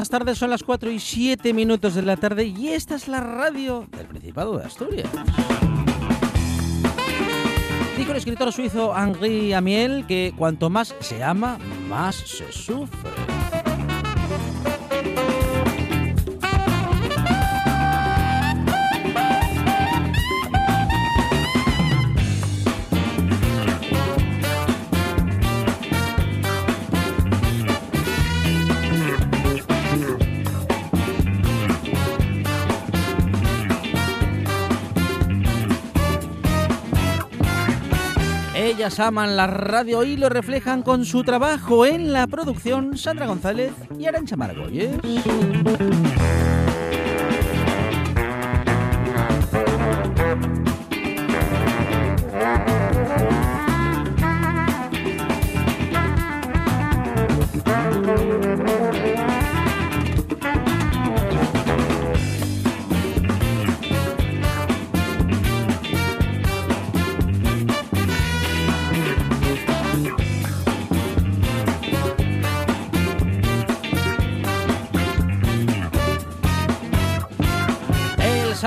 Buenas tardes, son las 4 y 7 minutos de la tarde y esta es la radio del Principado de Asturias. Dijo el escritor suizo Henri Amiel que cuanto más se ama, más se sufre. Ellas aman la radio y lo reflejan con su trabajo en la producción Sandra González y Arancha Margolles.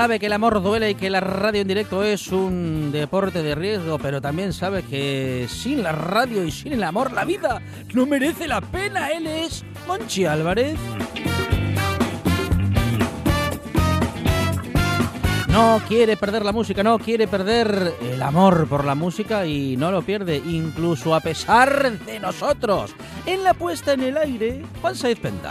Sabe que el amor duele y que la radio en directo es un deporte de riesgo, pero también sabe que sin la radio y sin el amor la vida no merece la pena. Él es Monchi Álvarez. No quiere perder la música, no quiere perder el amor por la música y no lo pierde, incluso a pesar de nosotros. En la puesta en el aire, Juan Saiz Penta.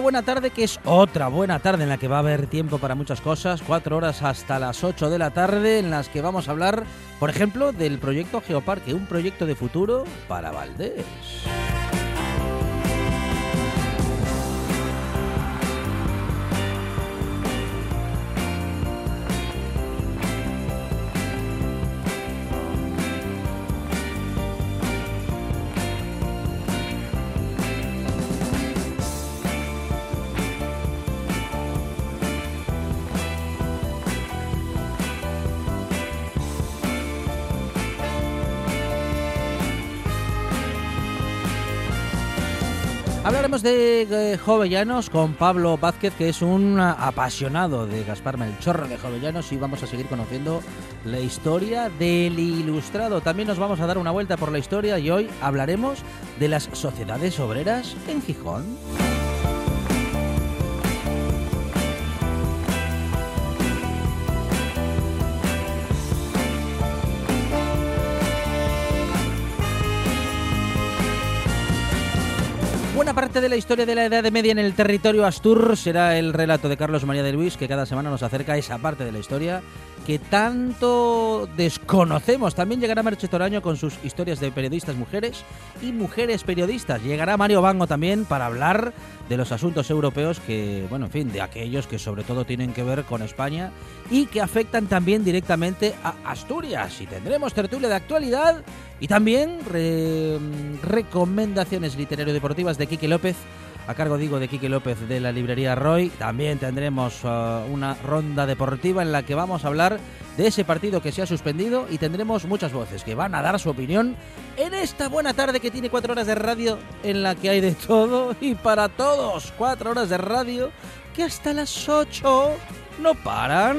Buena tarde que es otra buena tarde en la que va a haber tiempo para muchas cosas, cuatro horas hasta las 8 de la tarde en las que vamos a hablar, por ejemplo, del proyecto Geoparque, un proyecto de futuro para Valdés. De eh, Jovellanos con Pablo Vázquez, que es un apasionado de Gaspar Melchorro de Jovellanos y vamos a seguir conociendo la historia del ilustrado. También nos vamos a dar una vuelta por la historia y hoy hablaremos de las sociedades obreras en Gijón. Parte de la historia de la Edad Media en el territorio Astur será el relato de Carlos María de Luis, que cada semana nos acerca a esa parte de la historia que tanto desconocemos. También llegará Merche Toraño con sus historias de periodistas mujeres y mujeres periodistas. Llegará Mario Bango también para hablar de los asuntos europeos que, bueno, en fin, de aquellos que sobre todo tienen que ver con España y que afectan también directamente a Asturias. Y tendremos tertulia de actualidad y también recomendaciones literario-deportivas de Quique López a cargo digo de Quique López de la librería Roy. También tendremos uh, una ronda deportiva en la que vamos a hablar de ese partido que se ha suspendido y tendremos muchas voces que van a dar su opinión en esta buena tarde que tiene cuatro horas de radio en la que hay de todo y para todos. Cuatro horas de radio que hasta las ocho no paran.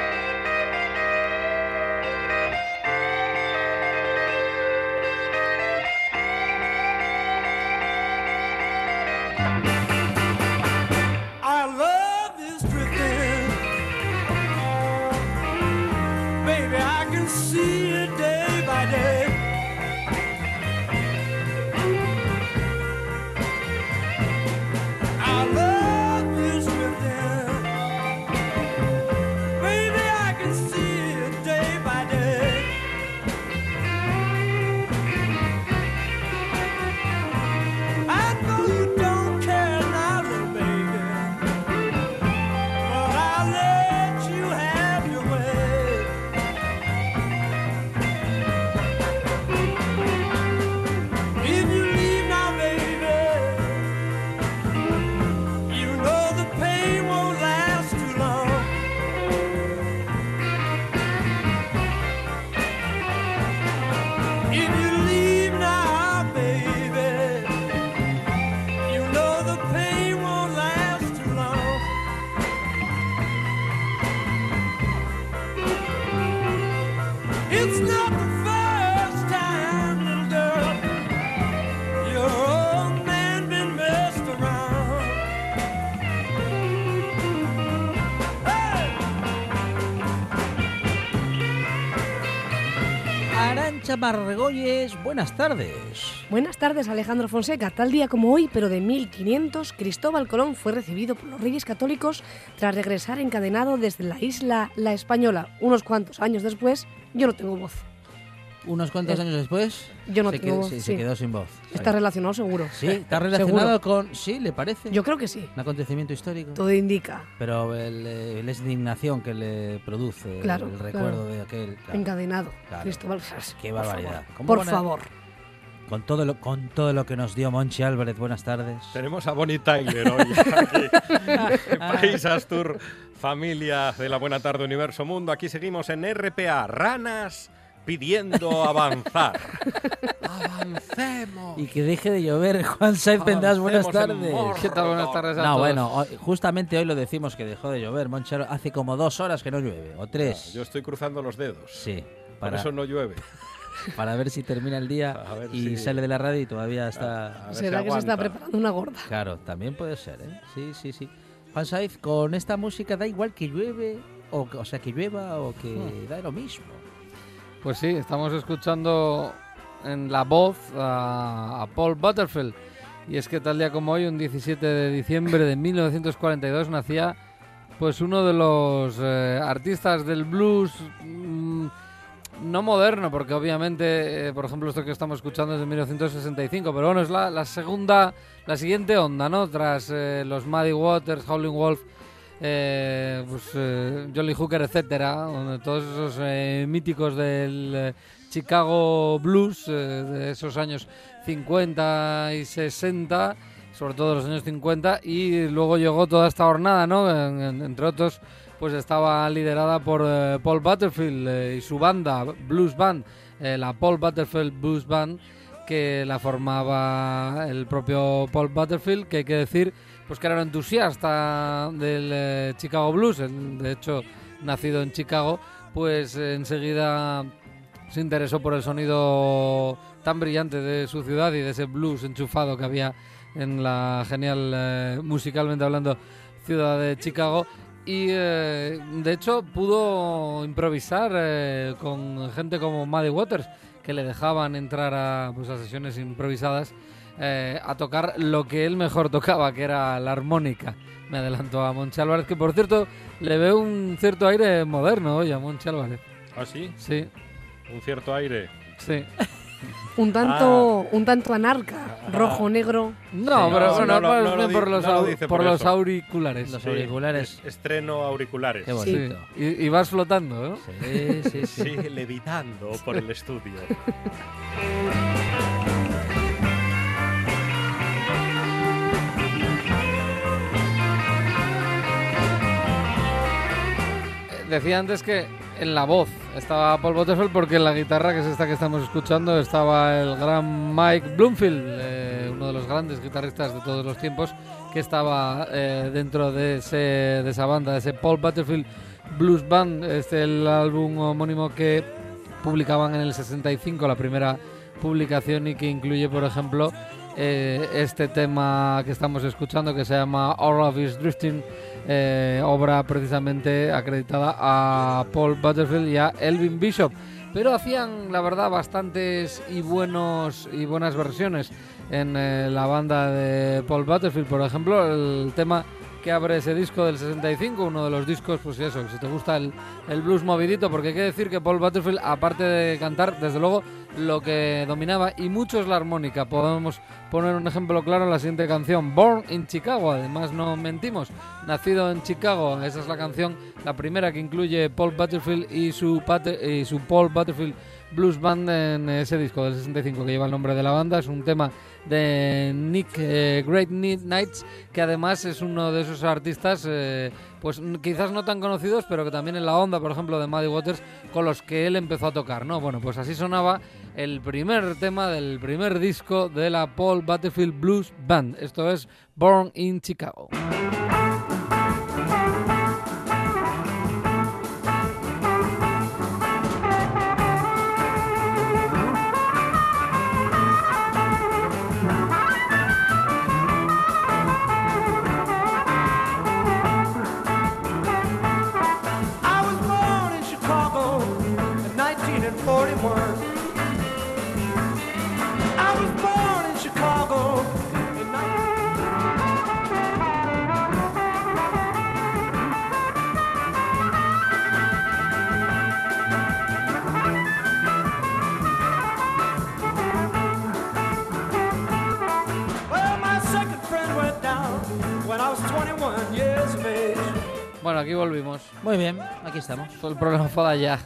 Margoyes, buenas tardes. Buenas tardes, Alejandro Fonseca. Tal día como hoy, pero de 1500, Cristóbal Colón fue recibido por los Reyes Católicos tras regresar encadenado desde la isla La Española. Unos cuantos años después, yo no tengo voz. Unos cuantos años después, yo no se, tengo voz, se quedó sin voz. Está relacionado seguro. Sí, está relacionado con... Sí, ¿le parece? Yo creo que sí. Un acontecimiento histórico. Todo indica. Pero el, la indignación que le produce el recuerdo de aquel... Encadenado. Cristóbal Qué barbaridad. Por favor. Con todo, lo, con todo lo que nos dio Monchi Álvarez, buenas tardes. Tenemos a Bonnie Tyler hoy aquí. País Astur, familia de la Buena Tarde Universo Mundo. Aquí seguimos en RPA, Ranas pidiendo avanzar. ¡Avancemos! Y que deje de llover. Juan Saiz Pendas, buenas tardes. ¿Qué tal? Buenas tardes a no, bueno, justamente hoy lo decimos que dejó de llover. Monchero, hace como dos horas que no llueve, o tres. yo estoy cruzando los dedos. Sí. Para... Por eso no llueve. Para ver si termina el día y sale de la radio y todavía está... ¿Será que se está preparando una gorda? Claro, también puede ser, ¿eh? Sí, sí, sí. Juan Saiz, con esta música da igual que llueve, o, o sea, que llueva o que hmm. da lo mismo. Pues sí, estamos escuchando en la voz a, Paul Butterfield. Y es que tal día como hoy, un 17 de diciembre de 1942, nacía pues uno de los eh, artistas del blues mm, no moderno, porque obviamente, eh, por ejemplo, esto que estamos escuchando es de 1965, pero bueno, es la, segunda, la siguiente onda, ¿no? Tras eh, los Muddy Waters, Howling Wolf eh, pues, eh, Jolly Hooker, etcétera, todos esos eh, míticos del Chicago Blues de esos años 50 y 60, sobre todo los años 50, y luego llegó toda esta jornada, ¿no? entre otros, pues estaba liderada por Paul Butterfield y su banda, Blues Band, la Paul Butterfield Blues Band, que la formaba el propio Paul Butterfield, que hay que decir pues que era un entusiasta del eh, Chicago Blues, de hecho nacido en Chicago, pues enseguida se interesó por el sonido tan brillante de su ciudad y de ese blues enchufado que había en la genial, eh, musicalmente hablando, ciudad de Chicago. Y eh, de hecho pudo improvisar con gente como Muddy Waters, que le dejaban entrar a, pues, a sesiones improvisadas eh, a tocar lo que él mejor tocaba, que era la armónica. Me adelantó a Monchi Álvarez, que por cierto le veo un cierto aire moderno hoy a Monchi Álvarez. ¿Ah, sí? Sí, Un cierto aire. sí. Un tanto, un tanto anarca, rojo, negro. No, Sí, pero no, bueno, no lo di- por los, lo por por auriculares. Los Sí, auriculares. es- Estreno auriculares. Qué bonito. Y, y vas flotando, ¿no? Sí, sí, sí. Sí, levitando por el estudio. Decía antes que en la voz estaba Paul Butterfield porque en la guitarra, que es esta que estamos escuchando, estaba el gran Mike Bloomfield, eh, uno de los grandes guitarristas de todos los tiempos, que estaba eh, dentro de, ese, de esa banda, de ese Paul Butterfield Blues Band, este el álbum homónimo que publicaban en el 65, la primera publicación y que incluye, por ejemplo, eh, este tema que estamos escuchando que se llama All of Is Drifting, eh, obra precisamente acreditada a Paul Butterfield y a Elvin Bishop. Pero hacían, la verdad, bastantes y buenos y buenas versiones en eh, la banda de Paul Butterfield. Por ejemplo, el tema que abre ese disco del 65, uno de los discos, pues eso, si te gusta el, el blues movidito, porque hay que decir que Paul Butterfield, aparte de cantar, desde luego, lo que dominaba y mucho es la armónica. Podemos poner un ejemplo claro en la siguiente canción, Born in Chicago, además no mentimos, nacido en Chicago, esa es la canción, la primera que incluye Paul Butterfield y su, y su Paul Butterfield Blues Band en ese disco del 65 que lleva el nombre de la banda, es un tema de Nick eh, Great Nights, que además es uno de esos artistas, eh, pues quizás no tan conocidos, pero que también en la onda, por ejemplo, de Muddy Waters, con los que él empezó a tocar, ¿no? Bueno, pues así sonaba el primer tema del primer disco de la Paul Butterfield Blues Band. Esto es Born in Chicago. Bueno, aquí volvimos. Muy bien, aquí estamos. Fue el programa fue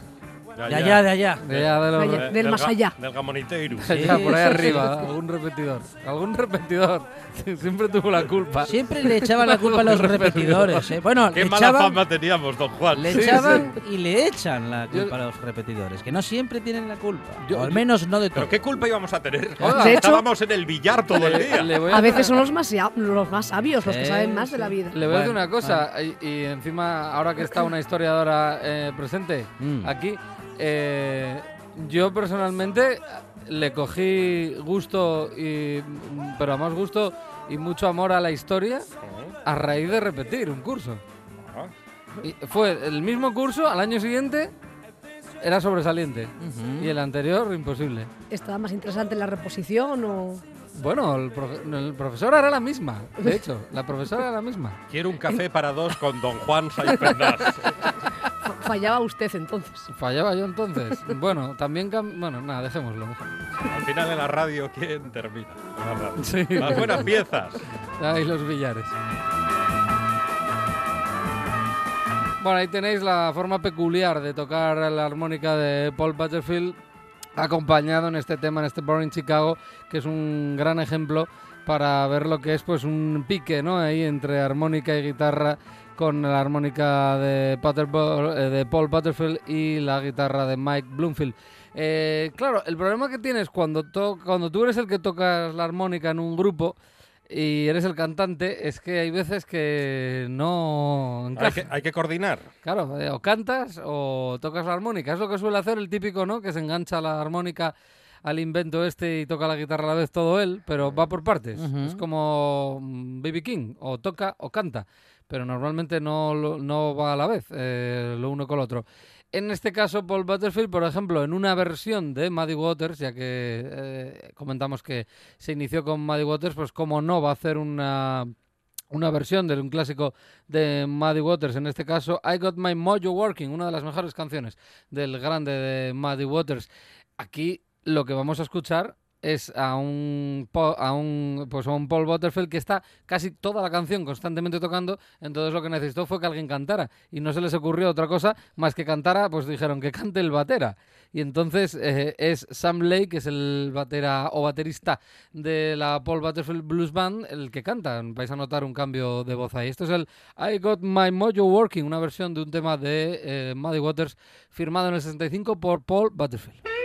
de allá. De allá, de allá. De allá de los- Allá. Del más allá. Del Gamoniteiro. allá, por ahí Sí, sí, arriba, algún repetidor. Algún repetidor. Siempre tuvo la culpa. Siempre le echaban la culpa a los repetidores. ¿eh? Bueno, Qué le mala echaban, fama teníamos, don Juan. le Sí, echaban y le echan la Yo- culpa a los repetidores, que no siempre tienen la culpa. Yo- o al menos no de todo. ¿Pero qué culpa íbamos a tener? Oiga. De hecho- Estábamos en el billar todo el día. Le voy A veces son los más, los más sabios, los que saben más de la vida. Le voy a decir una cosa, y, y encima, ahora que está una historiadora eh, presente Mm. aquí, eh, yo personalmente le cogí gusto, y, pero a más gusto y mucho amor a la historia a raíz de repetir un curso. Y fue el mismo curso, al año siguiente era sobresaliente. Ujú. Y el anterior, imposible. ¿Estaba más interesante la reposición o...? Bueno, el, profe- el profesor era la misma, de hecho, la profesora era la misma. Quiero un café para dos con don Juan fa- Fallaba usted entonces. Fallaba yo entonces. Bueno, también... cam- Bueno, nada, dejémoslo. Al final en la radio, ¿quién termina? En la radio. Sí. Las buenas piezas. Ahí los billares. Bueno, ahí tenéis la forma peculiar de tocar la armónica de Paul Butterfield, acompañado en este tema, en este Born in Chicago, que es un gran ejemplo para ver lo que es pues un pique, ¿no? Ahí entre armónica y guitarra con la armónica de, Butter- eh, de Paul Butterfield y la guitarra de Mike Bloomfield. Eh, claro, el problema que tienes cuando, to- cuando tú eres el que tocas la armónica en un grupo y eres el cantante es que hay veces que no Hay que, hay que coordinar. Claro, eh, o cantas o tocas la armónica. Es lo que suele hacer el típico, ¿no? Que se engancha la armónica al invento este y toca la guitarra a la vez todo él, pero va por partes. Es como mm, Baby King, o toca o canta. Pero normalmente no, no va a la vez eh, lo uno con lo otro. En este caso, Paul Butterfield, por ejemplo, en una versión de Muddy Waters, ya que eh, comentamos que se inició con Muddy Waters, pues como no va a hacer una, una versión de un clásico de Muddy Waters, en este caso I Got My Mojo Working, una de las mejores canciones del grande de Muddy Waters. Aquí lo que vamos a escuchar es a un, a un, pues a un Paul Butterfield que está casi toda la canción constantemente tocando, entonces lo que necesitó fue que alguien cantara y no se les ocurrió otra cosa más que cantara, pues dijeron que cante el batera. Y entonces eh, es Sam Lake, que es el batera o baterista de la Paul Butterfield Blues Band, el que canta. Vais a notar un cambio de voz ahí. Esto es el I Got My Mojo Working, una versión de un tema de eh, Muddy Waters firmado en el 65 por Paul Butterfield.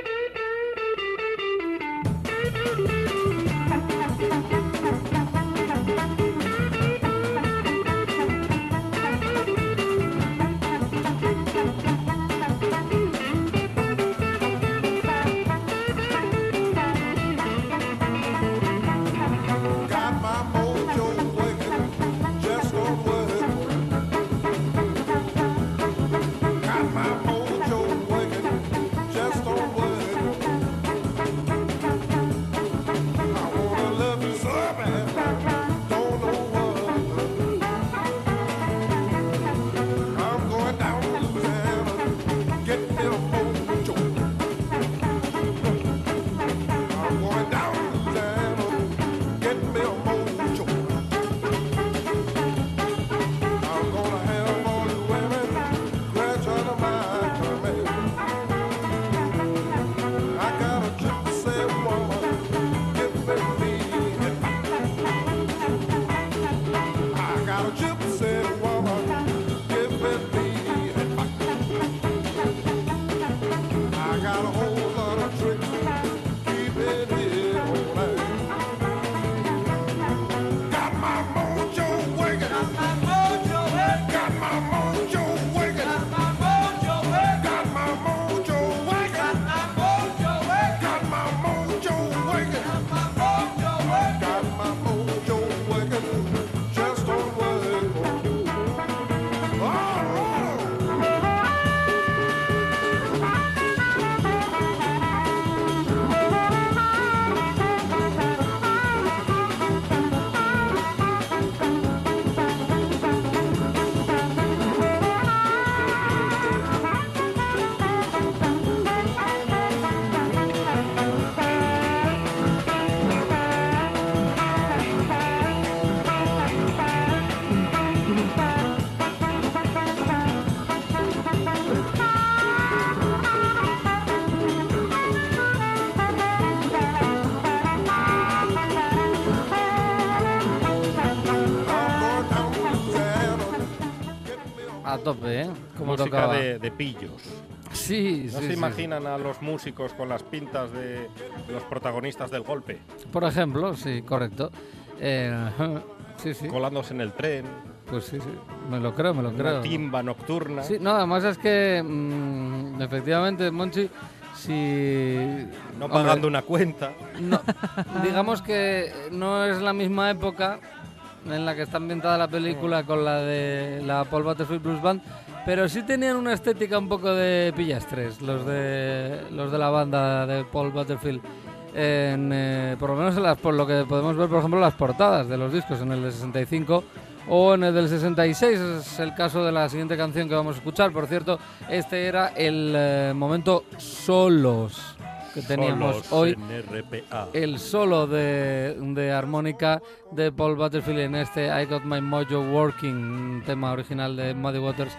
De, de pillos. Sí, ¿No sí, se sí. imaginan a los músicos con las pintas de los protagonistas del golpe? Por ejemplo, sí, correcto. Eh, sí, sí. Colándose en el tren, Pues sí, sí. Me lo creo, me lo creo. una timba nocturna. Sí, no, además es que mm, efectivamente, Monchi, si... No hombre, pagando una cuenta. no, digamos que no es la misma época en la que está ambientada la película con la de la Paul Butterfield Blues Band, pero sí tenían una estética un poco de pillastres, los de los de la banda de Paul Butterfield. En, eh, por lo menos en las, por lo que podemos ver, por ejemplo, las portadas de los discos en el de 65 o en el del 66. Es el caso de la siguiente canción que vamos a escuchar. Por cierto, este era el eh, momento solos que teníamos Solos hoy el solo de, de armónica de Paul Butterfield en este I Got My Mojo Working, un tema original de Muddy Waters,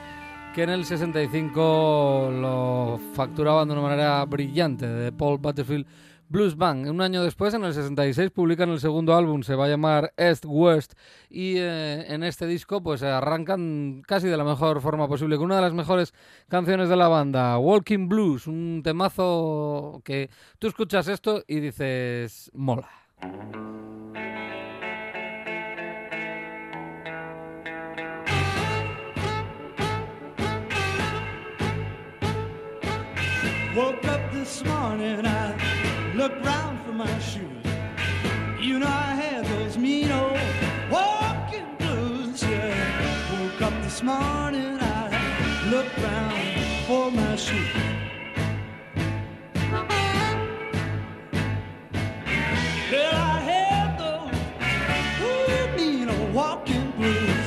que en el 65 lo facturaban de una manera brillante de Paul Butterfield Blues Band. Un año después, en el 66, publican el segundo álbum, se va a llamar East West, y eh, en este disco pues arrancan casi de la mejor forma posible, con una de las mejores canciones de la banda, Walking Blues, un temazo que tú escuchas esto y dices, mola. Woke up this morning, I looked round for my shoes. You know I had those mean old walking blues, yeah. Woke up this morning I looked round for my shoe. Well, I had those mean a walking blues.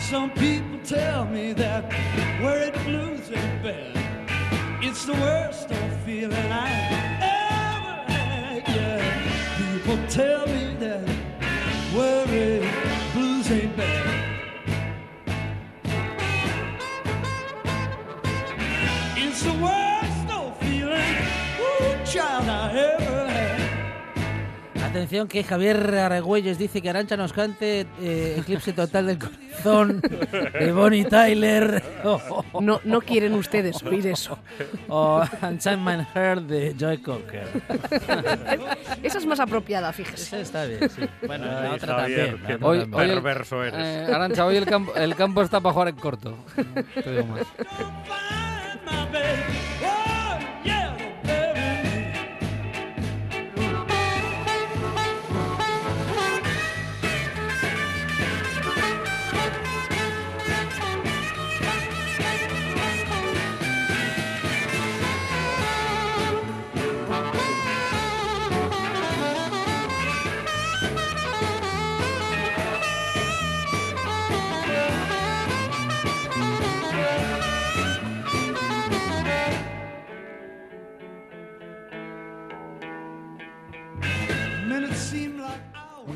Some people tell me that where it blues ain't bad. It's the worst old feeling I ever had. Yeah, people tell me that where it blues ain't bad. It's the worst old feeling, ooh, child, I ever. Atención que Javier Arregüelles dice que Arancha nos cante eh, Eclipse Total del Corazón de Bonnie Tyler No, no quieren ustedes oír eso. o My Heart de Joy Cocker. Esa es más apropiada, fíjese. Esa está bien, sí. Bueno, la Ay, otra Javier, también. la qué otra Hoy, también. hoy el- Perverso eres. eh, Arancha, hoy el campo, el campo está para jugar en corto. No te digo más.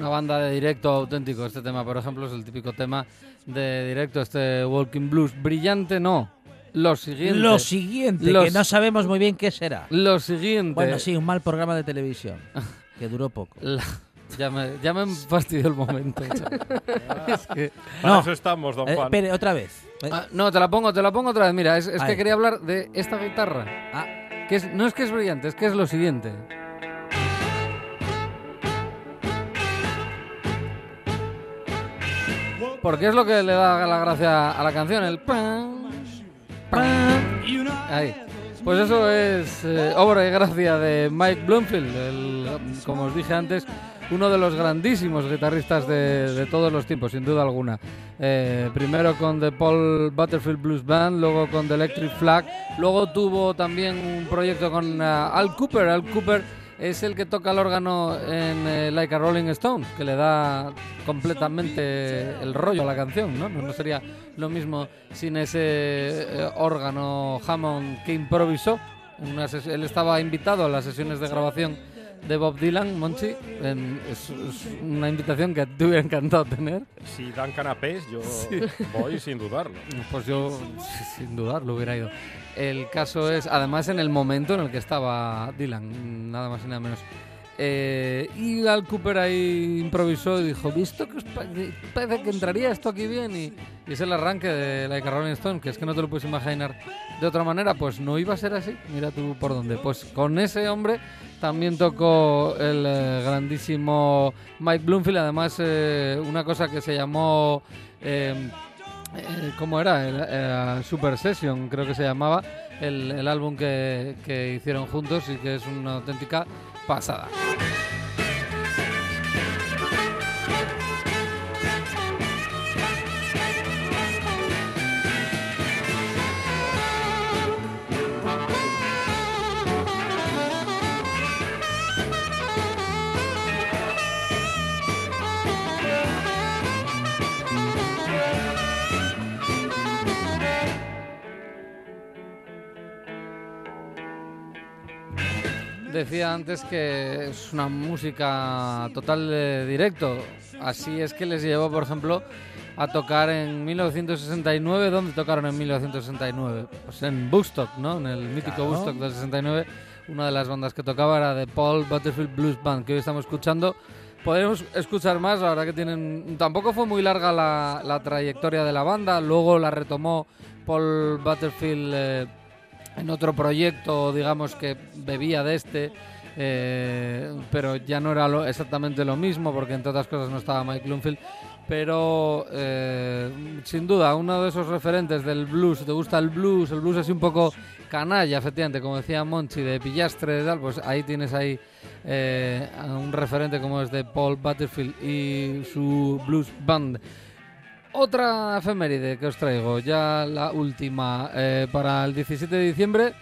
Una banda de directo auténtico. Este tema, por ejemplo, es el típico tema de directo, este Walking Blues. Brillante no. Lo siguiente. Lo siguiente, que Los- no sabemos muy bien qué será. Lo siguiente. Bueno, sí, un mal programa de televisión, que duró poco. La- ya, me, ya me fastidió el momento. es que... Para no. eso estamos, don Eh, Juan. espere, otra vez. Eh, Ah, no, te la pongo, te la pongo otra vez. Mira, es, es que quería hablar de esta guitarra. Ah. Que es, no es que es brillante, es que es lo siguiente. Porque es lo que le da la gracia a la canción, el know, Ahí. Pues eso es eh, obra y gracia de Mike Bloomfield, el, como os dije antes, uno de los grandísimos guitarristas de, todos los tiempos, sin duda alguna. Eh, primero con The Paul Butterfield Blues Band, luego con The Electric Flag, luego tuvo también un proyecto con ah, Al Cooper. Al Cooper es el que toca el órgano en eh, Like a Rolling Stone, que le da completamente el rollo a la canción, ¿no? No, sería lo mismo sin ese eh, órgano Hammond que improvisó. Él estaba invitado a las sesiones de grabación de Bob Dylan, Monchi. en- es, es una invitación que te hubiera encantado tener. Si dan canapés, yo voy sin dudarlo. Pues yo, sí, sin dudar, lo hubiera ido. El caso es, además, en el momento en el que estaba Dylan, nada más y nada menos. Eh, y Al Cooper ahí improvisó y dijo, ¿visto que parece que entraría esto aquí bien? Y, es el arranque de Like a Rolling Stone, que es que no te lo puedes imaginar de otra manera, pues no iba a ser así. Mira tú por dónde. Pues con ese hombre también tocó el eh, grandísimo Mike Bloomfield, además eh, una cosa que se llamó... eh, ¿Cómo era? Super Session, creo que se llamaba, el, álbum que hicieron juntos y que es una auténtica pasada. Decía antes que es una música total de directo. Así es que les llevó, por ejemplo, a tocar en 1969. ¿Dónde tocaron en 1969? Pues en Woodstock, ¿no? En el mítico Claro. Woodstock del 69. Una de las bandas que tocaba era de Paul Butterfield Blues Band, que hoy estamos escuchando. Podremos escuchar más, la verdad que tienen... Tampoco fue muy larga la, la trayectoria de la banda, luego la retomó Paul Butterfield eh, en otro proyecto, digamos, que bebía de este, eh, pero ya no era lo- exactamente lo mismo, porque entre otras cosas no estaba Mike Bloomfield. pero eh, sin duda uno de esos referentes del blues, te gusta el blues, el blues así un poco canalla, efectivamente, como decía Monchi, de pillastre y tal, pues ahí tienes ahí eh, un referente como es de Paul Butterfield y su blues band. Otra efeméride que os traigo, ya la última, eh, para el 17 de diciembre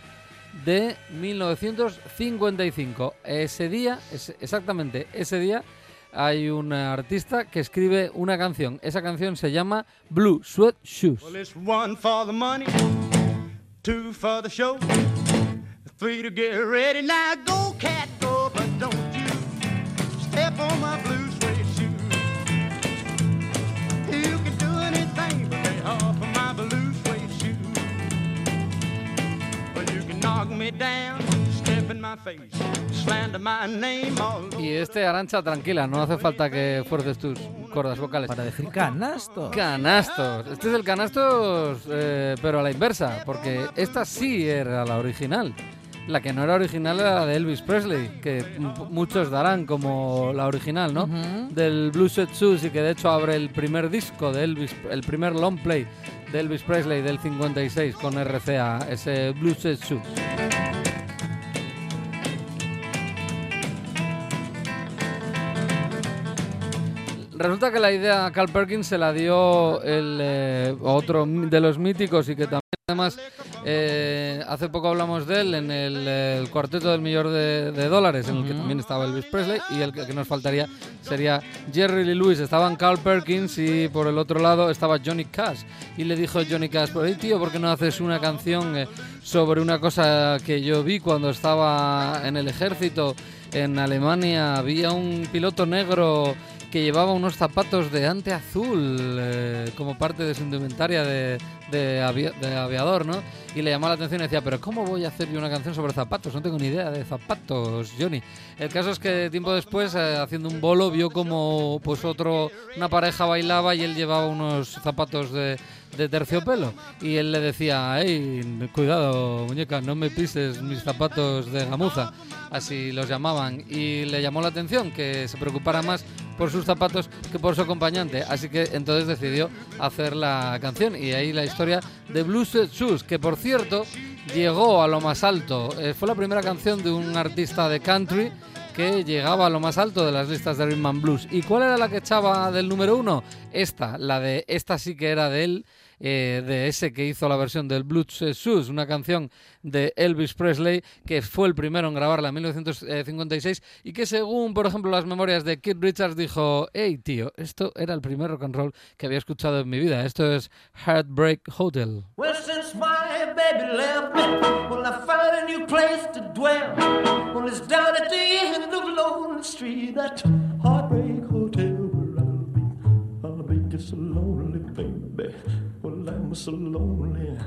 de 1955. Ese día, exactamente ese día, hay un artista que escribe una canción. Esa canción se llama Blue Sweat Shoes. Well, it's one for the money, two for the show, three to get ready. Now go, cat, go, Y este Arancha, tranquila, no hace falta que fuerces tus cuerdas vocales. Para decir canasto. Canastos. Este es el canastos, eh, pero a la inversa, porque esta sí era la original. La que no era original era la de Elvis Presley, que muchos darán como la original, ¿no? Ujú. Del Blue Suede Shoes y que de hecho abre el primer disco de Elvis, el primer long play de Elvis Presley del 56 con RCA, ese Blue Suede Shoes. Resulta que la idea a Carl Perkins se la dio el eh, otro de los míticos y que también además eh, hace poco hablamos de él en el, el cuarteto del millón de, de dólares en el que también estaba Elvis Presley y el que, que nos faltaría sería Jerry Lee Lewis. Estaban Carl Perkins y por el otro lado estaba Johnny Cash y le dijo Johnny Cash, por ahí tío, ¿por qué no haces una canción eh, sobre una cosa que yo vi cuando estaba en el ejército en Alemania? Había un piloto negro que llevaba unos zapatos de ante azul eh, como parte de su indumentaria de, de, de aviador, ¿no? Y le llamó la atención y decía, pero ¿cómo voy a hacer yo una canción sobre zapatos? No tengo ni idea de zapatos, Johnny. El caso es que tiempo después, eh, haciendo un bolo, vio como pues otro, una pareja bailaba y él llevaba unos zapatos de, de terciopelo. Y él le decía, hey, cuidado, muñeca, no me pises mis zapatos de gamuza. Así los llamaban. Y le llamó la atención que se preocupara más por sus zapatos que por su acompañante. Así que entonces decidió hacer la canción. Y ahí la historia de Blues Shoes, que por cierto llegó a lo más alto. Eh, fue la primera canción de un artista de country que llegaba a lo más alto de las listas de Rhythm and Blues. ¿Y cuál era la que echaba del número uno? Esta, la de esta sí que era de él, eh, de ese que hizo la versión del Blues Shoes, una canción de Elvis Presley que fue el primero en grabarla en 1956 y que según, por ejemplo, las memorias de Keith Richards dijo, hey tío, esto era el primer rock and roll que había escuchado en mi vida, esto es Heartbreak Hotel. Well, since my baby left me, well, I found a new place to dwell. Well, it's down at the end of Street, that heartbreak I'm so lonely.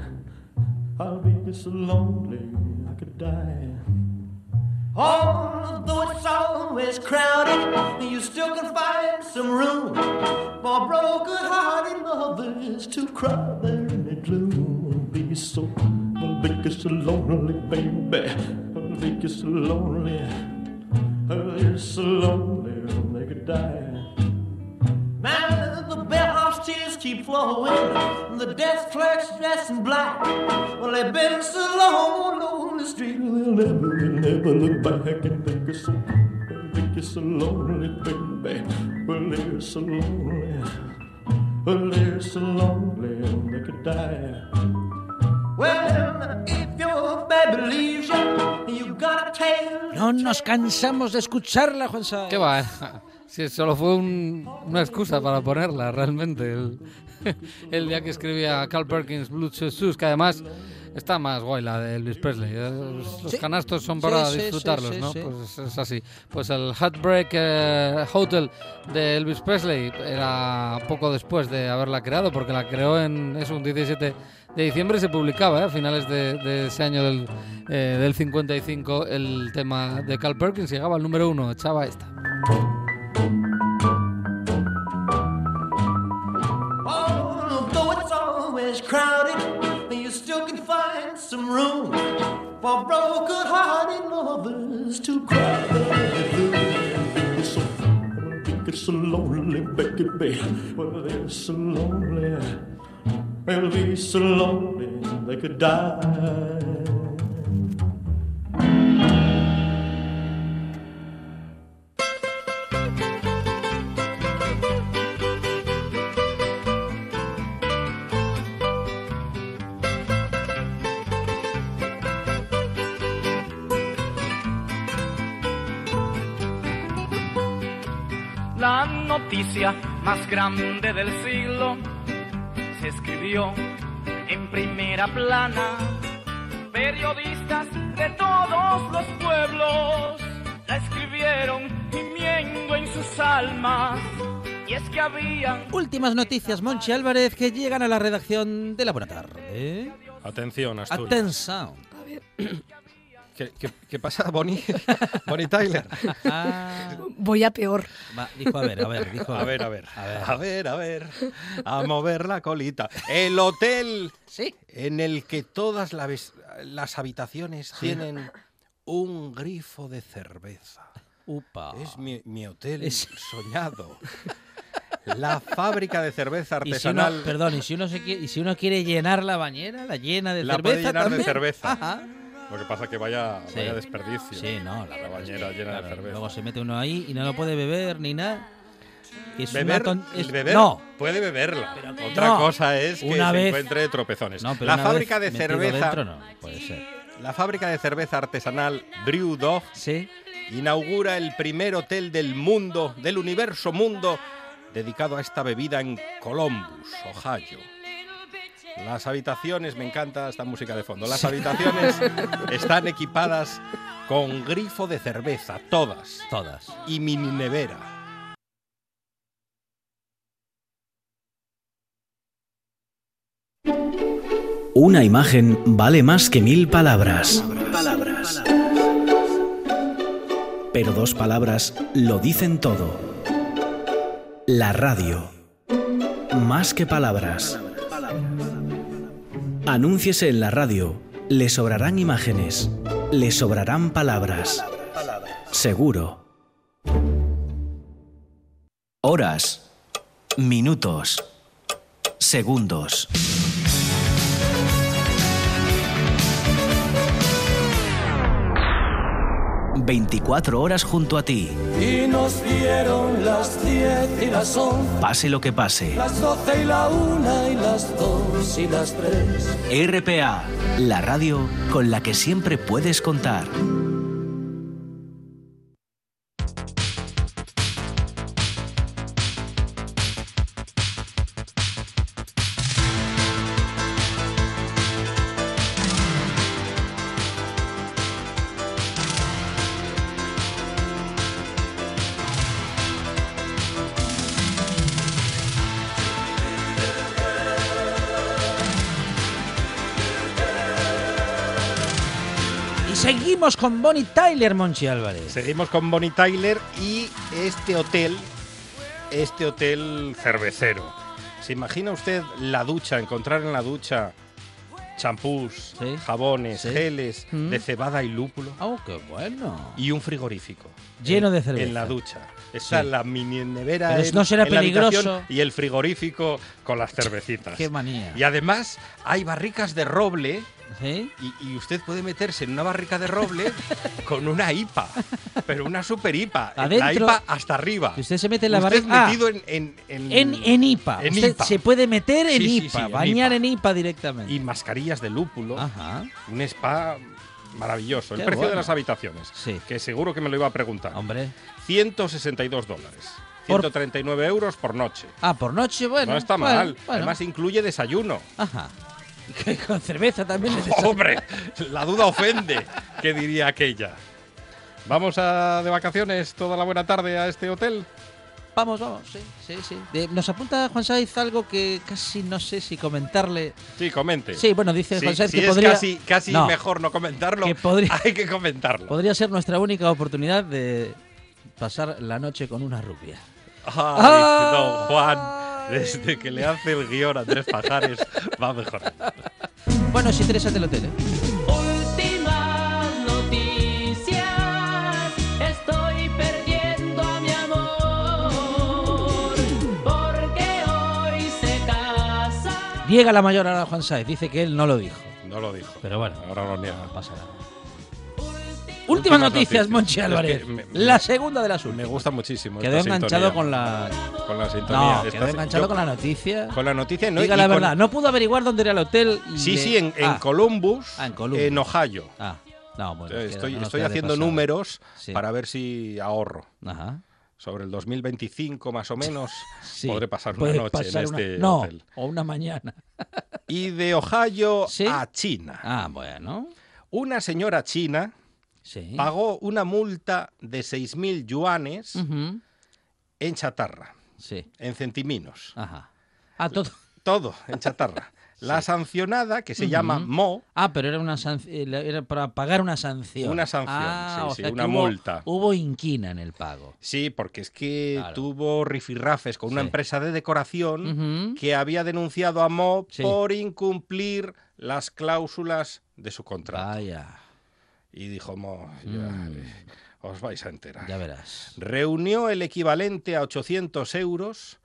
I'll be so lonely, I could die. Although it's always crowded, you still can find some room for broken-hearted lovers to cry there in the gloom. Be so, I'll be so lonely, baby. I'll be so lonely. Oh, you're so lonely, they could die. Now the bellhop's tears keep flowing, the desk clerk's dressed in black. Well, they've been so long on the street, they'll never, they'll never look back and think it's so, think it's so lonely, baby. Well, they're so lonely, well, they're so lonely, they could die. Well, if your baby leaves you, you gotta tell. No nos cansamos de escucharla, Juan Sáenz. ¿Qué va? Si solo fue un- una excusa para ponerla, realmente. El, el día que escribía Carl Perkins Blue Shoes, que además está más guay la de Elvis Presley. eh, Los Sí. canastos son Sí, para sí, sí, disfrutarlos, sí, ¿no? sí. Pues es así. Pues el Heartbreak eh, Hotel de Elvis Presley era poco después de haberla creado, porque la creó en es un 17 de diciembre se publicaba eh, a finales de, de ese año del, eh, del 55 el tema de Carl Perkins. Llegaba al número uno, echaba esta. Some room for broken-hearted lovers to cry. Be so, be so lonely, baby. Well, they're so lonely. They'll be so lonely they could die. Noticia más grande del siglo se escribió en primera plana. Periodistas de todos los pueblos la escribieron gimiendo en sus almas. Y es que habían Últimas noticias, Monchi Álvarez, que llegan a la redacción de la buena tarde. Atención, Asturias. Atención. ¿Qué, qué, qué pasa, Bonnie? Bonnie Tyler. Voy a peor. Va, dijo, a ver, a ver, dijo, A ver, a ver, A ver. a ver, a ver, a mover la colita. El hotel Sí. en el que todas la las habitaciones tienen un grifo de cerveza. Upa. Es mi, mi hotel Es- soñado. La fábrica de cerveza Y si uno, artesanal perdón, y si uno se quiere, y si uno quiere llenar la bañera, la llena de la cerveza puede llenar de también? cerveza. Ajá. Lo que pasa que vaya, Sí. vaya desperdicio. Sí, no, la, La es que, llena de cerveza. Luego se mete uno ahí y no lo puede beber ni nada. Es Beber, ton- es- beber No, puede beberla. Pero- Otra no. cosa es que Una se vez- encuentre tropezones. no, la fábrica de cerveza, dentro no, puede ser. la fábrica de cerveza artesanal Brew Dog Sí. inaugura el primer hotel del mundo, del universo mundo, dedicado a esta bebida en Columbus, Ohio. Las habitaciones, me encanta esta música de fondo, las habitaciones están equipadas con grifo de cerveza, todas, Todas. y mini nevera. Una imagen vale más que mil palabras. Pero dos palabras lo dicen todo. La radio. Más que palabras. Anúnciese en la radio. Le sobrarán imágenes. Le sobrarán palabras. Seguro. Horas. Minutos. Segundos. 24 horas junto a ti. Y nos dieron las diez y las once, Pase lo que pase. las doce y la una y las dos y las tres. RPA, la radio con la que siempre puedes contar. Seguimos con Bonnie Tyler, Monchi Álvarez. Seguimos con Bonnie Tyler y este hotel, este hotel cervecero. ¿Se imagina usted la ducha, encontrar en la ducha champús, Sí. jabones, Sí. geles Mm. de cebada y lúpulo Oh, qué bueno. y un frigorífico? Lleno en- de cerveza. En la ducha. Está Sí. la mini nevera Pero en, no será en peligroso. y el frigorífico con las cervecitas. Qué manía. Y además hay barricas de roble ¿Sí? y, y usted puede meterse en una barrica de roble con una IPA, pero una super IPA, la Adentro- IPA hasta arriba. Que usted se mete en la Usted barriga. Ah, metido en, en, en- en, en IPA. en Usted IPA. se puede meter en Sí, IPA, sí, en bañar IPA. en IPA directamente. y mascarillas de lúpulo, Ajá. un spa maravilloso. El precio de las habitaciones, que seguro que me lo iba a preguntar. Hombre. 162 dólares. Por- 139 euros por noche. Ah, por noche, bueno. no está bueno, mal. bueno. Además incluye desayuno. Ajá. Con cerveza también. Hombre, la duda ofende, que diría aquella. ¿Vamos a, de vacaciones toda la buena tarde a este hotel? Vamos, vamos, sí, sí, sí. De- nos apunta Juan Saiz algo que casi no sé si comentarle. Sí, comente. Sí, bueno, dice Sí, Juan Saiz si que es podría. casi, casi No, mejor no comentarlo, que podría- hay que comentarlo. Podría ser nuestra única oportunidad de pasar la noche con una rubia. Ay, Ay. don Juan, desde que le hace el guion a Andrés Pajares va mejor. Bueno, si interesa te lo tele. Últimas noticias. Estoy perdiendo a mi amor. Porque hoy se casa. Niega la mayor ahora Juan Sáez. Dice que él no lo dijo. No lo dijo. Pero bueno. Ahora lo niega. No, no pasa nada. Últimas noticias, noticias. Monchi Es Álvarez. que me- la segunda de las Me últimas. gusta muchísimo. Quedó enganchado sintonía. con la. Con la sintonía. No, quedó enganchado yo- con la noticia. Con la noticia, ¿no? Diga la con- verdad, no pudo averiguar dónde era el hotel. y Sí, le- sí, en, en Ah, Columbus, Ah, en Columbus. Ohio. Ah, no, bueno. estoy no estoy haciendo números Sí. para ver si ahorro. Ajá. Sobre el 2025 más o menos Sí. podré pasar una noche pasar en una- este No, hotel. o una mañana. Y de Ohio ¿Sí? a China. Ah, bueno. Una señora china Sí. pagó una multa de 6.000 yuanes en chatarra, Sí. en centiminos. Ajá. Ah, todo. Todo en chatarra. La sancionada, que se llama. Mo, Ah, pero era una sanción, era para pagar una sanción. Una sanción, Ah, sí, o sí, sea que una hubo- multa. Hubo inquina en el pago. Sí, porque es que Claro. tuvo rifirrafes con una empresa de decoración que había denunciado a Mo por incumplir las cláusulas de su contrato. Vaya, Y dijo Mo, ya, Mm. eh, os vais a enterar. ya verás. Reunió el equivalente a 800 euros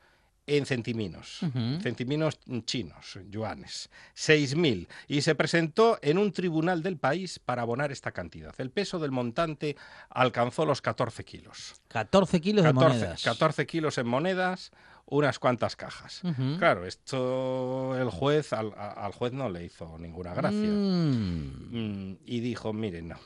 en centiminos, Ujú. centiminos chinos, yuanes, 6.000, y se presentó en un tribunal del país para abonar esta cantidad. El peso del montante alcanzó los 14 kilos. 14 kilos 14, de monedas. 14 kilos en monedas, unas cuantas cajas. Claro, esto el juez, al, juez no le hizo ninguna gracia. Mm. Mm, y dijo, mire, no,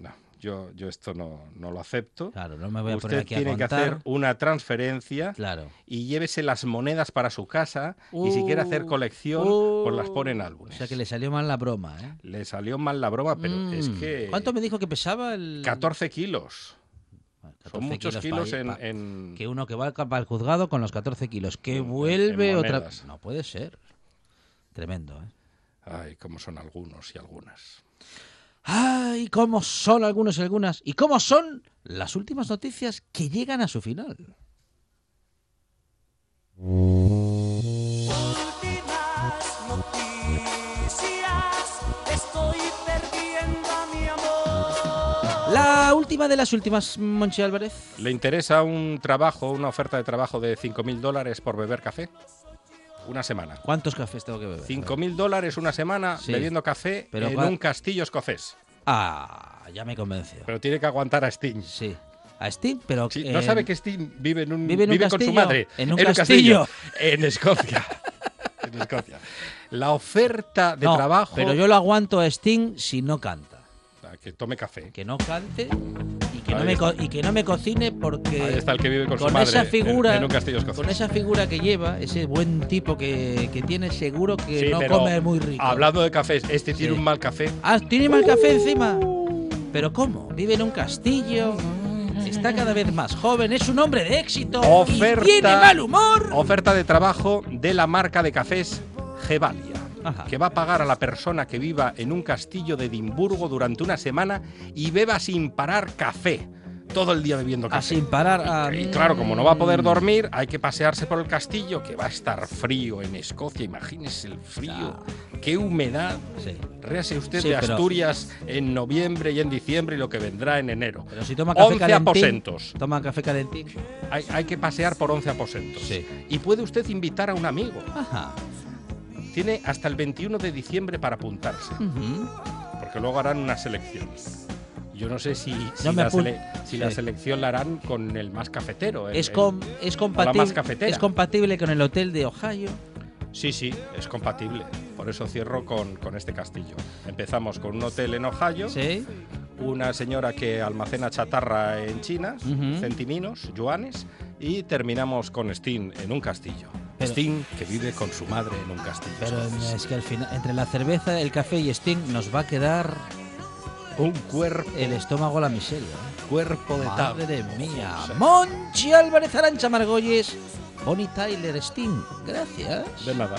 no, yo, yo esto no, no lo acepto. Claro, no me voy a Usted poner aquí a tiene que hacer una transferencia Claro. y llévese las monedas para su casa y si quiere hacer Uh, colección, pues las pone en O álbumes. sea que le salió mal la broma, ¿eh? Le salió mal la broma, pero es Mm. que... ¿Cuánto me dijo que pesaba el...? 14 kilos. Bueno, 14 Son muchos kilos en... Que uno que va al juzgado con los 14 kilos, que En- vuelve otra... monedas. No puede ser. Tremendo, ¿eh? Ay, cómo son algunos y algunas. Ay, cómo son algunos y algunas. Y cómo son las últimas noticias que llegan a su final. Última de las últimas, Monchi Álvarez. ¿Le interesa un trabajo, una oferta de trabajo de 5.000 dólares por beber café? Una semana. ¿Cuántos cafés tengo que beber? 5.000 dólares una semana Sí. bebiendo café Pero en un castillo escocés. Ah, ya me convenció. Pero tiene que aguantar a Sting. Sí. A Steve, pero... Sí, eh, ¿No sabe que Sting vive en un, vive en un con su madre? En un castillo. En Escocia. en Escocia. La oferta de no, trabajo... pero yo lo aguanto a Sting si no canta. Que tome café. Que no cante y que, no me, y que no me cocine porque... Ahí está el que vive con, su con madre esa en- figura en, un castillo escocés. con esa figura que lleva ese buen tipo que, que tiene seguro que Sí, no come muy rico Hablando de cafés, este tiene Sí. un mal café. ah tiene mal café encima pero cómo vive en un castillo está cada vez más joven es un hombre de éxito Oferta- y tiene mal humor Oferta de trabajo de la marca de cafés Gevalia. Ajá. que va a pagar a la persona que viva en un castillo de Edimburgo durante una semana y beba sin parar café. Todo el día bebiendo a café. sin parar a- Y claro, como no va a poder dormir, hay que pasearse por el castillo, que va a estar frío en Escocia. Imagínese el frío, qué humedad. Sí. Réase usted Sí, de pero- Asturias en noviembre y en diciembre y lo que vendrá en enero. pero si toma café 11 calentín aposentos. toma café calentín Hay, hay que pasear por 11 aposentos. Sí. Y puede usted invitar a un amigo. Ajá. Tiene hasta el 21 de diciembre para apuntarse. Porque luego harán una selección. Yo no sé si, si, No la, apun- sele- si la Sí. selección la harán con el más cafetero. el- es, el- com- es, más compatible, cafetera. es compatible con el hotel de Ohio Sí, sí, es compatible. Por eso cierro con, con este castillo. Empezamos con un hotel en Ohio, sí una señora que almacena chatarra en chinas, Ujú. centiminos, yuanes, y terminamos con Sting en un castillo. Pero- Sting que vive con su madre en un castillo. Pero es que al final, entre la cerveza, el café y Sting, nos va a quedar un cuerpo, el estómago a la miseria. ¿eh? cuerpo de. Madre mía. Monchi Álvarez Arancha Margolles, Bonnie Tyler Sting. Gracias. De nada.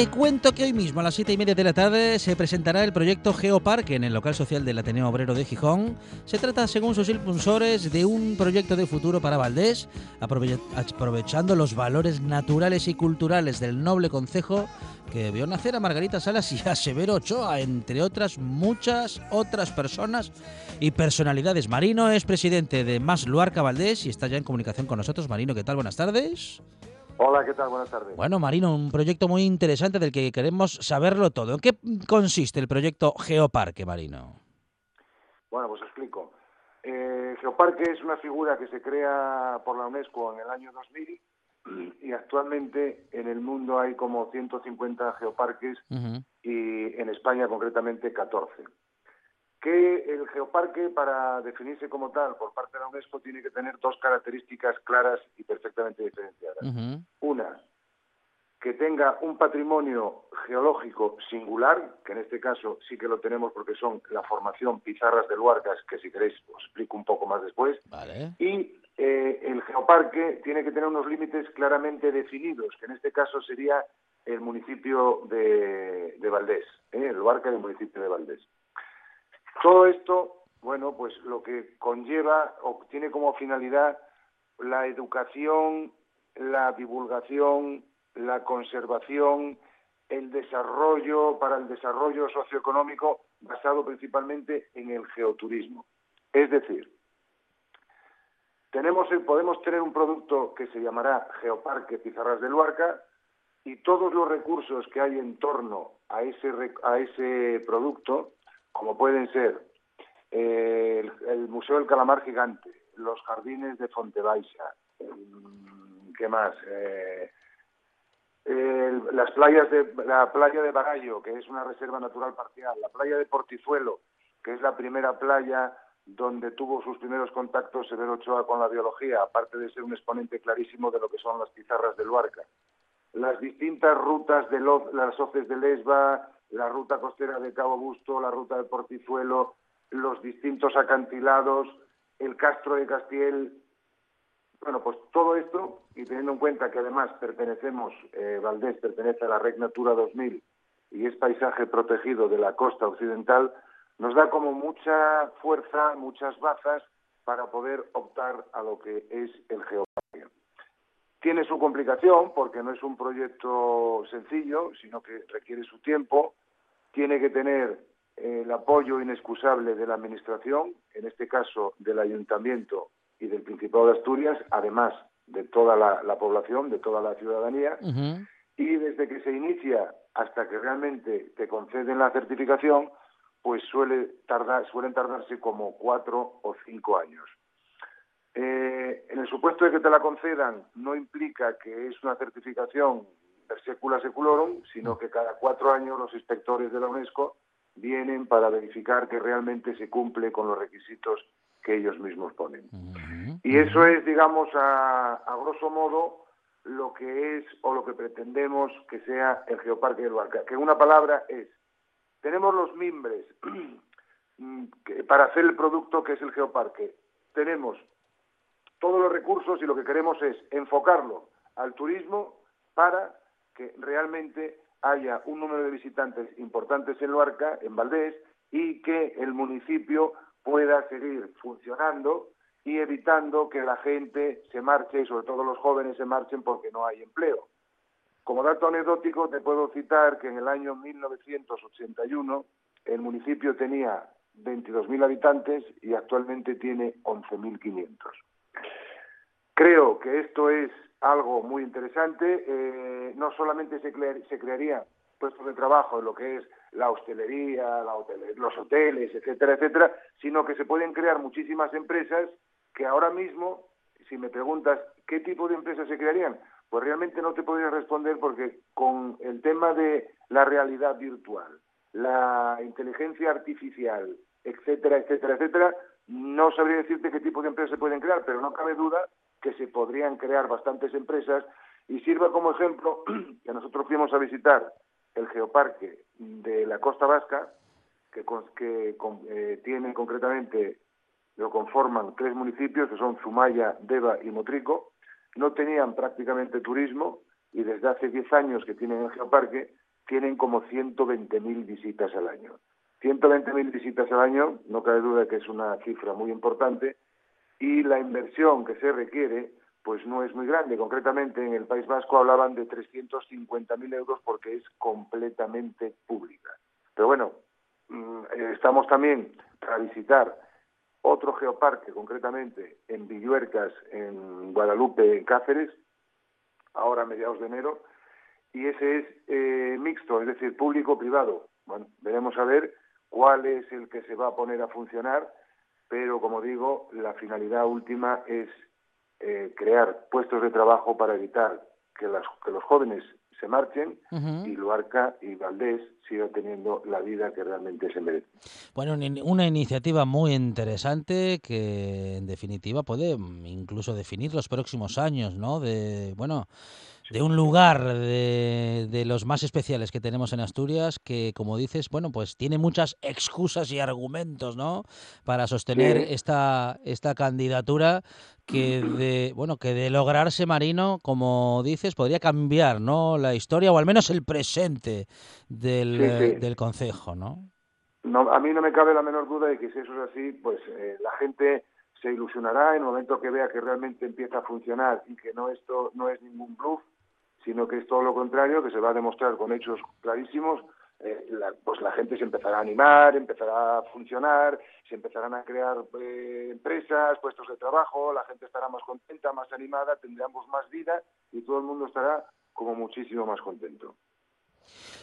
Te cuento que hoy mismo a las siete y media de la tarde se presentará el proyecto Geoparque en el local social del Ateneo Obrero de Gijón. Se trata, según sus impulsores, de un proyecto de futuro para Valdés, aprove- aprovechando los valores naturales y culturales del noble concejo que vio nacer a Margarita Salas y a Severo Ochoa, entre otras muchas otras personas y personalidades. Marino es presidente de Más Luarca Valdés y está ya en comunicación con nosotros. Marino, ¿qué tal? Buenas tardes. Hola, ¿qué tal? Buenas tardes. Bueno, Marino, un proyecto muy interesante del que queremos saberlo todo. ¿En qué consiste el proyecto Geoparque, Marino? Bueno, pues explico. Eh, Geoparque es una figura que se crea por la UNESCO en el año 2000 y actualmente en el mundo hay como 150 geoparques y en España concretamente 14. Que el geoparque, para definirse como tal por parte de la UNESCO, tiene que tener dos características claras y perfectamente diferenciadas. Una, que tenga un patrimonio geológico singular, que en este caso sí que lo tenemos porque son la formación Pizarras de Luarcas, que si queréis os explico un poco más después. Y eh, el geoparque tiene que tener unos límites claramente definidos, que en este caso sería el municipio de, de Valdés, ¿eh? el Luarca del municipio de Valdés. Todo esto, bueno, pues lo que conlleva o tiene como finalidad la educación, la divulgación, la conservación, el desarrollo para el desarrollo socioeconómico basado principalmente en el geoturismo. Es decir, tenemos podemos tener un producto que se llamará Geoparque Pizarras de Luarca y todos los recursos que hay en torno a ese, a ese producto, como pueden ser eh, el, Museo del Calamar Gigante, los jardines de Fontebaixa, mm, ¿qué más? Eh, las playas de la playa de Barallo, que es una reserva natural parcial, la playa de Portizuelo, que es la primera playa donde tuvo sus primeros contactos Severo Ochoa con la biología, aparte de ser un exponente clarísimo de lo que son las pizarras del Luarca. Las distintas rutas de las hoces de Lesba, la ruta costera de Cabo Busto, la ruta de Portizuelo, los distintos acantilados, el Castro de Castiel, bueno, pues todo esto, y teniendo en cuenta que además pertenecemos, eh, Valdés pertenece a la Red Natura 2000 y es paisaje protegido de la costa occidental, nos da como mucha fuerza, muchas bazas para poder optar a lo que es el geoparque. Tiene su complicación porque no es un proyecto sencillo, sino que requiere su tiempo, tiene que tener eh, el apoyo inexcusable de la Administración, en este caso del Ayuntamiento y del Principado de Asturias, además de toda la, la población, de toda la ciudadanía, y desde que se inicia hasta que realmente te conceden la certificación, pues suele tardar, suelen tardarse como cuatro o cinco años. Eh, en el supuesto de que te la concedan, no implica que es una certificación per secula seculorum, sino que cada cuatro años los inspectores de la UNESCO vienen para verificar que realmente se cumple con los requisitos que ellos mismos ponen. Y eso es, digamos, a, a grosso modo lo que es o lo que pretendemos que sea el Geoparque del Barca. Que una palabra es, tenemos los mimbres mm, para hacer el producto que es el Geoparque. Tenemos todos los recursos y lo que queremos es enfocarlo al turismo para que realmente haya un número de visitantes importantes en Luarca, en Valdés, y que el municipio pueda seguir funcionando y evitando que la gente se marche y sobre todo los jóvenes se marchen porque no hay empleo. Como dato anecdótico te puedo citar que en el año 1981 el municipio tenía 22.000 habitantes y actualmente tiene 11.500. Creo que esto es algo muy interesante. eh, no solamente se, crea- se crearían puestos de trabajo en lo que es la hostelería, la hotele- los hoteles, etcétera, etcétera, sino que se pueden crear muchísimas empresas que ahora mismo, si me preguntas qué tipo de empresas se crearían, pues realmente no te podría responder porque con el tema de la realidad virtual, la inteligencia artificial, etcétera, etcétera, etcétera, no sabría decirte qué tipo de empresas se pueden crear, pero no cabe duda que se podrían crear bastantes empresas y sirva como ejemplo que nosotros fuimos a visitar el geoparque de la Costa Vasca, que, eh, tiene concretamente, lo conforman tres municipios, que son Zumaya, Deva y Motrico, no tenían prácticamente turismo y desde hace 10 años que tienen el geoparque tienen como 120.000 visitas al año. 120.000 visitas al año, no cabe duda que es una cifra muy importante, y la inversión que se requiere pues no es muy grande. Concretamente en el País Vasco hablaban de 350.000 euros porque es completamente pública. Pero bueno, mm, eh, estamos también para visitar otro geoparque, concretamente en Villuercas, en Guadalupe, en Cáceres, ahora a mediados de enero, y ese es eh, mixto, es decir, público-privado. Bueno, veremos a ver cuál es el que se va a poner a funcionar, pero como digo, la finalidad última es eh, crear puestos de trabajo para evitar que, las, que los jóvenes se marchen y Luarca y Valdés sigan teniendo la vida que realmente se merecen. Bueno, una iniciativa muy interesante que en definitiva puede mm, incluso definir los próximos años, ¿no? De, bueno, de un lugar de, de los más especiales que tenemos en Asturias que, como dices, bueno, pues tiene muchas excusas y argumentos, ¿no? Para sostener Sí. esta, esta candidatura que de, bueno, que de lograrse Marino, como dices, podría cambiar, ¿no? La historia o al menos el presente del, Sí, sí. del concejo, ¿no? No, a mí no me cabe la menor duda de que si eso es así, pues eh, la gente se ilusionará en el momento que vea que realmente empieza a funcionar y que no esto no es ningún bluff, sino que es todo lo contrario, que se va a demostrar con hechos clarísimos. eh, la- pues la gente se empezará a animar, empezará a funcionar, se empezarán a crear eh, empresas, puestos de trabajo, la gente estará más contenta, más animada, tendremos más vida y todo el mundo estará como muchísimo más contento.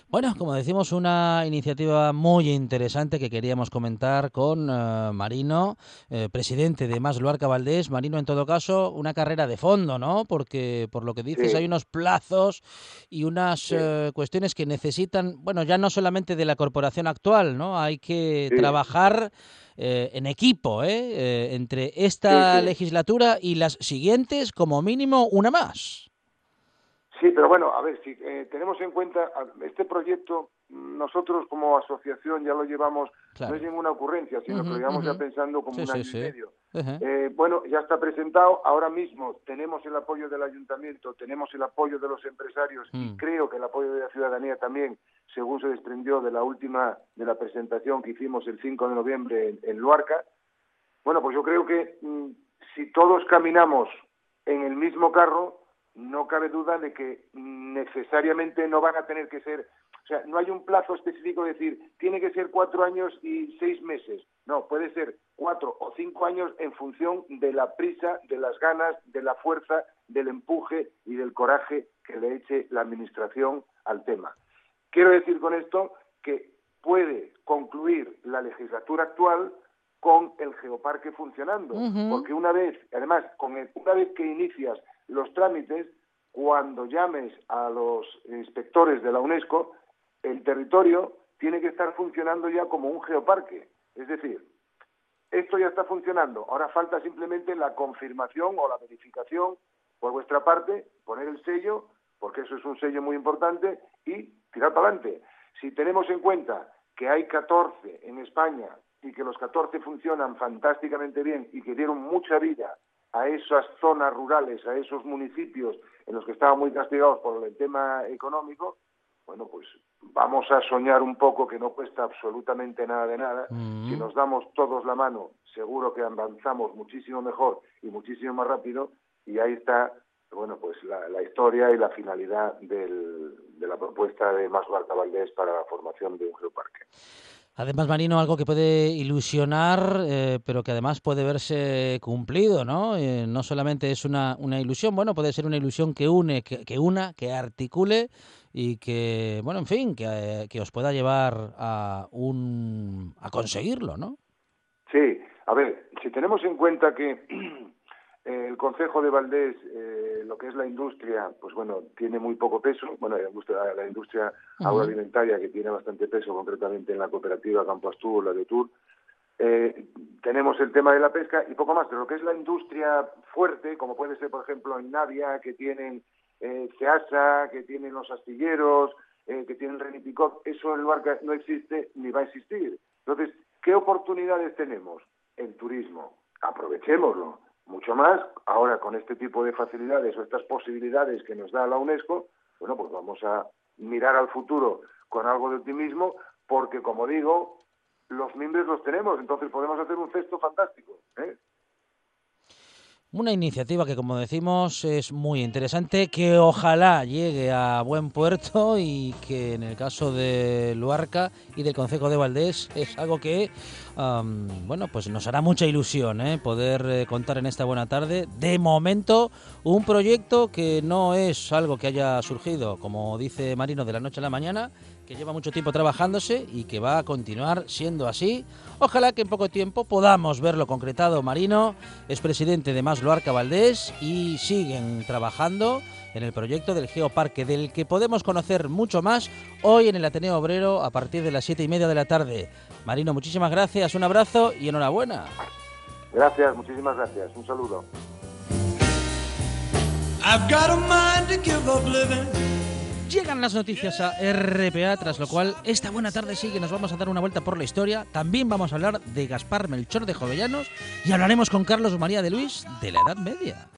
Bueno, como decimos, una iniciativa muy interesante que queríamos comentar con eh, Marino, eh, presidente de Más Luarca Valdés. Marino, en todo caso, una carrera de fondo, ¿no? Porque por lo que dices Sí. hay unos plazos y unas Sí. eh, cuestiones que necesitan, bueno, ya no solamente de la corporación actual, ¿no? Hay que Sí. trabajar eh, en equipo, ¿eh? Entre esta legislatura y las siguientes, como mínimo, una más. Sí, pero bueno, a ver, si eh, tenemos en cuenta este proyecto, nosotros como asociación ya lo llevamos, Claro. no es ninguna ocurrencia, sino que lo llevamos ya pensando como Sí, un año sí. y medio. Eh, bueno, ya está presentado, ahora mismo tenemos el apoyo del ayuntamiento, tenemos el apoyo de los empresarios y Mm. creo que el apoyo de la ciudadanía también, según se desprendió de la última, de la presentación que hicimos el 5 de noviembre en, en Luarca. Bueno, pues yo creo que mm, si todos caminamos en el mismo carro, no cabe duda de que necesariamente no van a tener que ser, o sea, no hay un plazo específico de decir, tiene que ser cuatro años y seis meses. No, puede ser cuatro o cinco años en función de la prisa, de las ganas, de la fuerza, del empuje y del coraje que le eche la Administración al tema. Quiero decir con esto que puede concluir la legislatura actual con el geoparque funcionando, porque una vez, además, con el- una vez que inicias los trámites, cuando llames a los inspectores de la UNESCO, el territorio tiene que estar funcionando ya como un geoparque. Es decir, esto ya está funcionando. Ahora falta simplemente la confirmación o la verificación por vuestra parte, poner el sello, porque eso es un sello muy importante, y tirar para adelante. Si tenemos en cuenta que hay 14 en España y que los 14 funcionan fantásticamente bien y que dieron mucha vida a esas zonas rurales, a esos municipios en los que estaban muy castigados por el tema económico, bueno, pues vamos a soñar un poco que no cuesta absolutamente nada de nada. Mm. Si nos damos todos la mano, seguro que avanzamos muchísimo mejor y muchísimo más rápido. Y ahí está, bueno, pues la, la historia y la finalidad del- de la propuesta de Barca Valdés para la formación de un geoparque. Además, Marino, algo que puede ilusionar, eh, pero que además puede verse cumplido, ¿no? Eh, no solamente es una, ilusión, bueno, puede ser una ilusión que une, que, una, que articule y que, bueno, en fin, que, eh, que os pueda llevar a un a conseguirlo, ¿no? Sí, a ver, si tenemos en cuenta que el Consejo de Valdés, eh, lo que es la industria, pues bueno, tiene muy poco peso. Bueno, la industria, la industria agroalimentaria que tiene bastante peso, concretamente en la cooperativa Campo Astur, la de Tour. Eh, tenemos el tema de la pesca y poco más, pero lo que es la industria fuerte, como puede ser, por ejemplo, en Navia, que tienen eh, Ceasa, que tienen los astilleros, eh, que tienen Renipicot, eso en Luarca no existe ni va a existir. Entonces, ¿qué oportunidades tenemos? El turismo. Aprovechémoslo. Mucho más, ahora con este tipo de facilidades o estas posibilidades que nos da la UNESCO, bueno, pues vamos a mirar al futuro con algo de optimismo, porque como digo, los mimbres los tenemos, entonces podemos hacer un cesto fantástico. ¿eh? Una iniciativa que, como decimos, es muy interesante, que ojalá llegue a buen puerto y que en el caso de Luarca y del Concejo de Valdés es algo que, bueno, pues nos hará mucha ilusión ¿eh? poder eh, contar en esta buena tarde. De momento, un proyecto que no es algo que haya surgido, como dice Marino, de la noche a la mañana, que lleva mucho tiempo trabajándose y que va a continuar siendo así. Ojalá que en poco tiempo podamos verlo concretado. Marino es presidente de Más Loarca Valdés y siguen trabajando en el proyecto del Geoparque, del que podemos conocer mucho más hoy en el Ateneo Obrero a partir de las siete y media de la tarde. Marino, muchísimas gracias, un abrazo y enhorabuena. Gracias, muchísimas gracias. Un saludo. I've got a mind to give up living. Llegan las noticias a RPA, tras lo cual esta buena tarde sigue, nos vamos a dar una vuelta por la historia. También vamos a hablar de Gaspar Melchor de Jovellanos y hablaremos con Carlos María de Luis de la Edad Media.